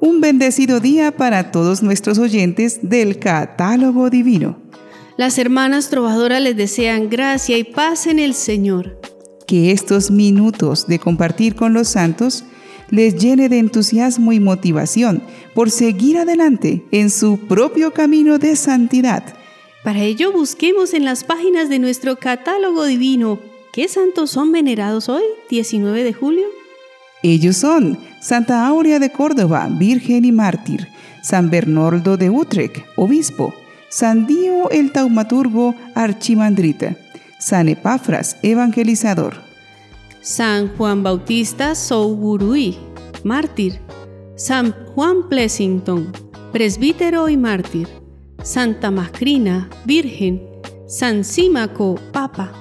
Un bendecido día para todos nuestros oyentes del Catálogo Divino. Las hermanas trovadoras les desean gracia y paz en el Señor. Que estos minutos de compartir con los santos les llene de entusiasmo y motivación por seguir adelante en su propio camino de santidad. Para ello busquemos en las páginas de nuestro catálogo divino qué santos son venerados hoy, 19 de julio. Ellos son Santa Aurea de Córdoba, Virgen y Mártir, San Bernardo de Utrecht, Obispo, San Dio el Taumaturgo, Archimandrita, San Epafras, Evangelizador, San Juan Bautista Souburui, mártir, San Juan Plessington, presbítero y mártir, Santa Macrina, virgen, San Símaco, papa.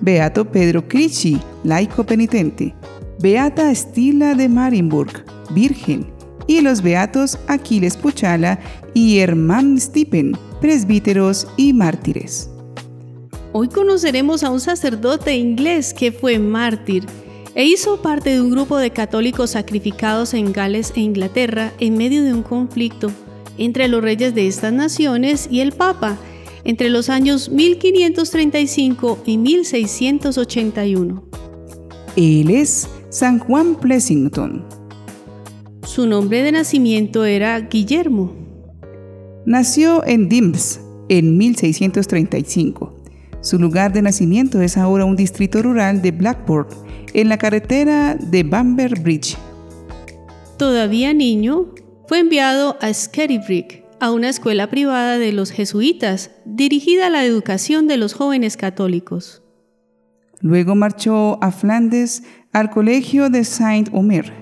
Beato Pedro Crici, laico penitente, Beata Estila de Marimburg, virgen, y los beatos Aquiles Puchala y Hermann Stipen, presbíteros y mártires. Hoy conoceremos a un sacerdote inglés que fue mártir e hizo parte de un grupo de católicos sacrificados en Gales e Inglaterra en medio de un conflicto entre los reyes de estas naciones y el Papa entre los años 1535 y 1681. Él es San Juan Plessington. Su nombre de nacimiento era Guillermo. Nació en Dims en 1635 su lugar de nacimiento es ahora un distrito rural de Blackburn, en la carretera de Bamber Bridge. Todavía niño, fue enviado a Skerrybrick, a una escuela privada de los jesuitas, dirigida a la educación de los jóvenes católicos. Luego marchó a Flandes al colegio de Saint-Omer.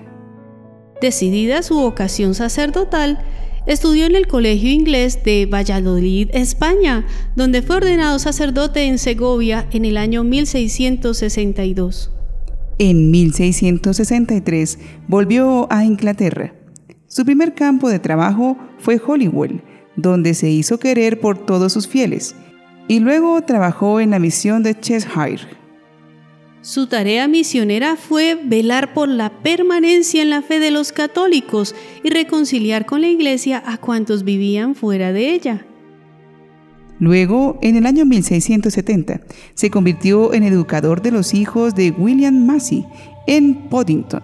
Decidida su vocación sacerdotal, Estudió en el Colegio Inglés de Valladolid, España, donde fue ordenado sacerdote en Segovia en el año 1662. En 1663 volvió a Inglaterra. Su primer campo de trabajo fue Holywell, donde se hizo querer por todos sus fieles, y luego trabajó en la misión de Cheshire. Su tarea misionera fue velar por la permanencia en la fe de los católicos y reconciliar con la iglesia a cuantos vivían fuera de ella. Luego, en el año 1670, se convirtió en educador de los hijos de William Massey en Poddington.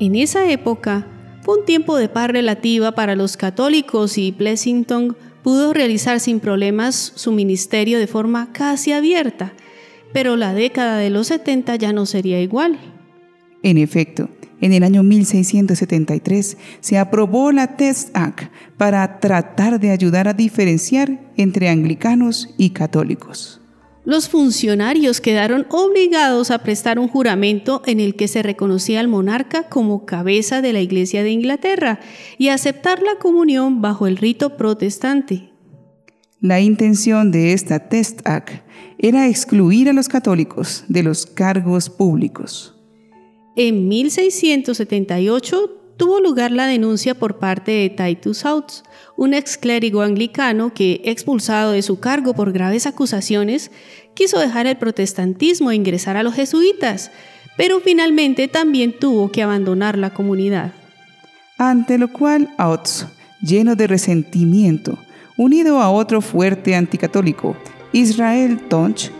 En esa época, fue un tiempo de paz relativa para los católicos y Plessington pudo realizar sin problemas su ministerio de forma casi abierta pero la década de los 70 ya no sería igual. En efecto, en el año 1673 se aprobó la Test Act para tratar de ayudar a diferenciar entre anglicanos y católicos. Los funcionarios quedaron obligados a prestar un juramento en el que se reconocía al monarca como cabeza de la Iglesia de Inglaterra y aceptar la comunión bajo el rito protestante. La intención de esta Test Act era excluir a los católicos de los cargos públicos. En 1678 tuvo lugar la denuncia por parte de Titus Oates, un ex clérigo anglicano que, expulsado de su cargo por graves acusaciones, quiso dejar el protestantismo e ingresar a los jesuitas, pero finalmente también tuvo que abandonar la comunidad. Ante lo cual Oates, lleno de resentimiento, unido a otro fuerte anticatólico, Israel Tonch,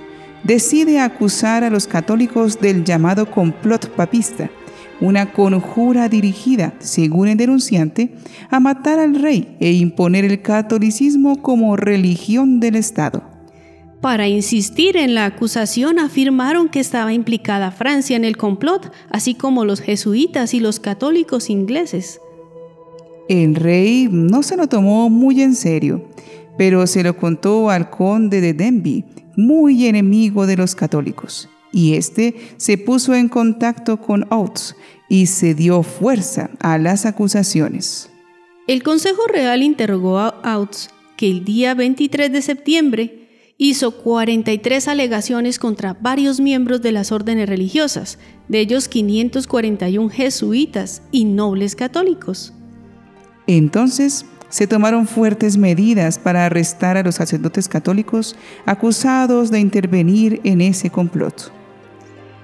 decide acusar a los católicos del llamado complot papista, una conjura dirigida, según el denunciante, a matar al rey e imponer el catolicismo como religión del Estado. Para insistir en la acusación afirmaron que estaba implicada Francia en el complot, así como los jesuitas y los católicos ingleses. El rey no se lo tomó muy en serio, pero se lo contó al conde de Denby, muy enemigo de los católicos, y éste se puso en contacto con Oates y se dio fuerza a las acusaciones. El Consejo Real interrogó a Oates, que el día 23 de septiembre hizo 43 alegaciones contra varios miembros de las órdenes religiosas, de ellos 541 jesuitas y nobles católicos. Entonces se tomaron fuertes medidas para arrestar a los sacerdotes católicos acusados de intervenir en ese complot.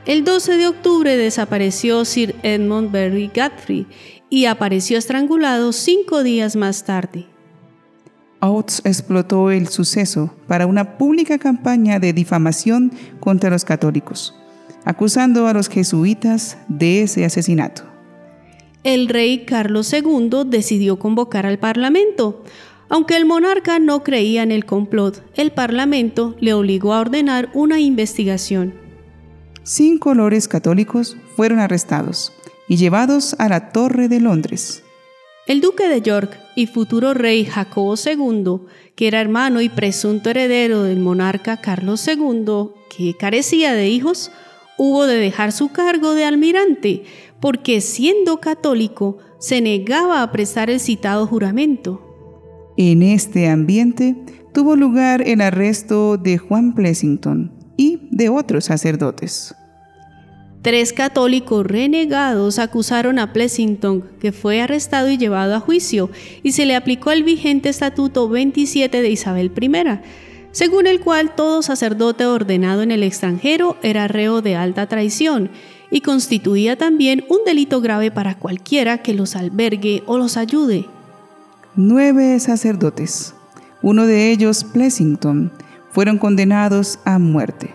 El 12 de octubre desapareció Sir Edmund Berry Godfrey y apareció estrangulado cinco días más tarde. Oates explotó el suceso para una pública campaña de difamación contra los católicos, acusando a los jesuitas de ese asesinato. El rey Carlos II decidió convocar al Parlamento. Aunque el monarca no creía en el complot, el Parlamento le obligó a ordenar una investigación. Cinco lores católicos fueron arrestados y llevados a la Torre de Londres. El duque de York y futuro rey Jacobo II, que era hermano y presunto heredero del monarca Carlos II, que carecía de hijos, hubo de dejar su cargo de almirante, porque siendo católico se negaba a prestar el citado juramento. En este ambiente tuvo lugar el arresto de Juan Plessington y de otros sacerdotes. Tres católicos renegados acusaron a Plessington, que fue arrestado y llevado a juicio, y se le aplicó el vigente Estatuto 27 de Isabel I, según el cual todo sacerdote ordenado en el extranjero era reo de alta traición y constituía también un delito grave para cualquiera que los albergue o los ayude. Nueve sacerdotes, uno de ellos Plessington, fueron condenados a muerte.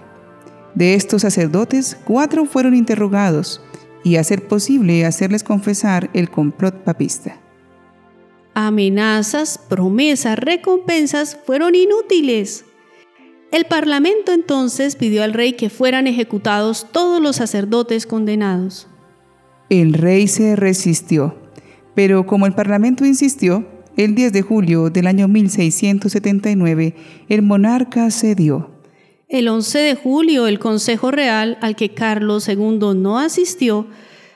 De estos sacerdotes, cuatro fueron interrogados y, a ser posible, hacerles confesar el complot papista. Amenazas, promesas, recompensas fueron inútiles. El Parlamento entonces pidió al rey que fueran ejecutados todos los sacerdotes condenados. El rey se resistió, pero como el Parlamento insistió, el 10 de julio del año 1679 el monarca cedió el 11 de julio, el Consejo Real, al que Carlos II no asistió,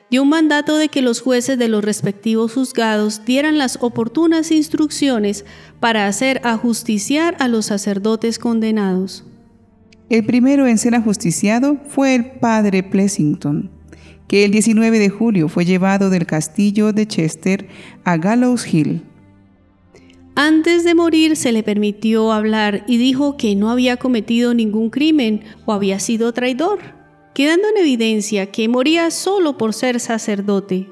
dio un mandato de que los jueces de los respectivos juzgados dieran las oportunas instrucciones para hacer ajusticiar a los sacerdotes condenados. El primero en ser ajusticiado fue el padre Plessington, que el 19 de julio fue llevado del castillo de Chester a Gallows Hill antes de morir se le permitió hablar y dijo que no había cometido ningún crimen o había sido traidor, quedando en evidencia que moría solo por ser sacerdote.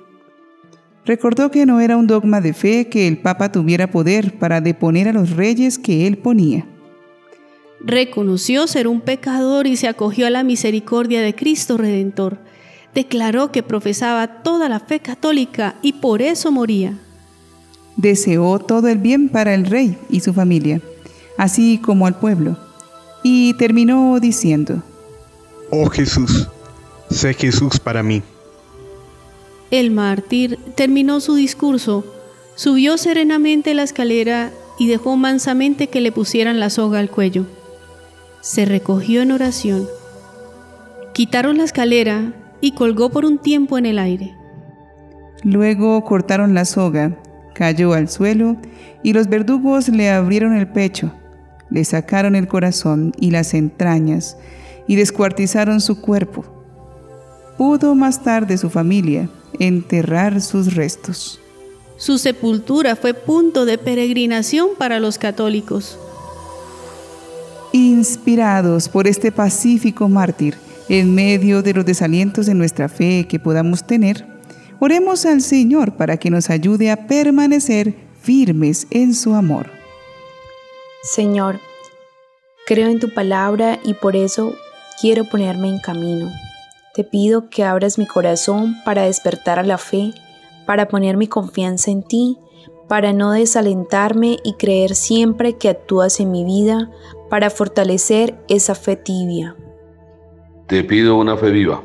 Recordó que no era un dogma de fe que el Papa tuviera poder para deponer a los reyes que él ponía. Reconoció ser un pecador y se acogió a la misericordia de Cristo Redentor. Declaró que profesaba toda la fe católica y por eso moría deseó todo el bien para el rey y su familia, así como al pueblo, y terminó diciendo, Oh Jesús, sé Jesús para mí. El mártir terminó su discurso, subió serenamente la escalera y dejó mansamente que le pusieran la soga al cuello. Se recogió en oración. Quitaron la escalera y colgó por un tiempo en el aire. Luego cortaron la soga cayó al suelo y los verdugos le abrieron el pecho, le sacaron el corazón y las entrañas y descuartizaron su cuerpo. Pudo más tarde su familia enterrar sus restos. Su sepultura fue punto de peregrinación para los católicos. Inspirados por este pacífico mártir, en medio de los desalientos de nuestra fe que podamos tener, Oremos al Señor para que nos ayude a permanecer firmes en su amor. Señor, creo en tu palabra y por eso quiero ponerme en camino. Te pido que abras mi corazón para despertar a la fe, para poner mi confianza en ti, para no desalentarme y creer siempre que actúas en mi vida, para fortalecer esa fe tibia. Te pido una fe viva,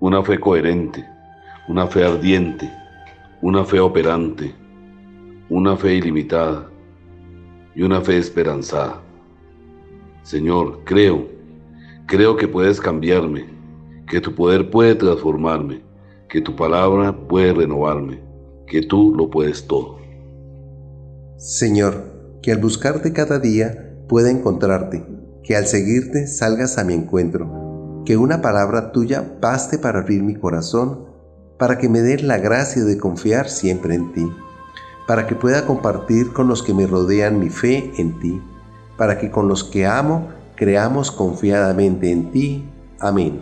una fe coherente una fe ardiente, una fe operante, una fe ilimitada y una fe esperanzada. Señor, creo, creo que puedes cambiarme, que tu poder puede transformarme, que tu palabra puede renovarme, que tú lo puedes todo. Señor, que al buscarte cada día pueda encontrarte, que al seguirte salgas a mi encuentro, que una palabra tuya baste para abrir mi corazón para que me des la gracia de confiar siempre en ti, para que pueda compartir con los que me rodean mi fe en ti, para que con los que amo creamos confiadamente en ti. Amén.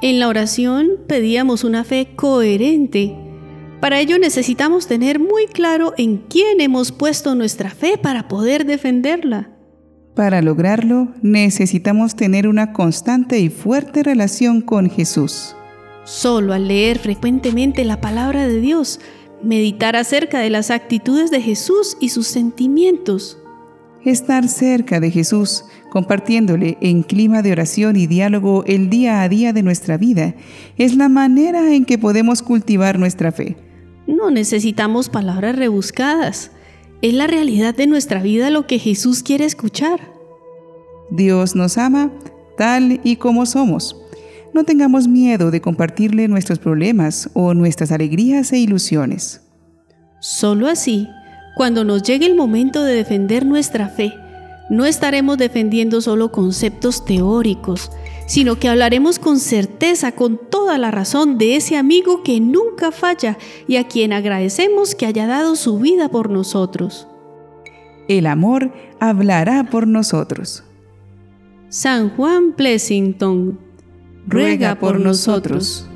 En la oración pedíamos una fe coherente. Para ello necesitamos tener muy claro en quién hemos puesto nuestra fe para poder defenderla. Para lograrlo, necesitamos tener una constante y fuerte relación con Jesús. Solo al leer frecuentemente la palabra de Dios, meditar acerca de las actitudes de Jesús y sus sentimientos. Estar cerca de Jesús, compartiéndole en clima de oración y diálogo el día a día de nuestra vida, es la manera en que podemos cultivar nuestra fe. No necesitamos palabras rebuscadas. Es la realidad de nuestra vida lo que Jesús quiere escuchar. Dios nos ama tal y como somos. No tengamos miedo de compartirle nuestros problemas o nuestras alegrías e ilusiones. Solo así, cuando nos llegue el momento de defender nuestra fe, no estaremos defendiendo solo conceptos teóricos, sino que hablaremos con certeza, con toda la razón de ese amigo que nunca falla y a quien agradecemos que haya dado su vida por nosotros. El amor hablará por nosotros. San Juan Plessington, ruega por nosotros.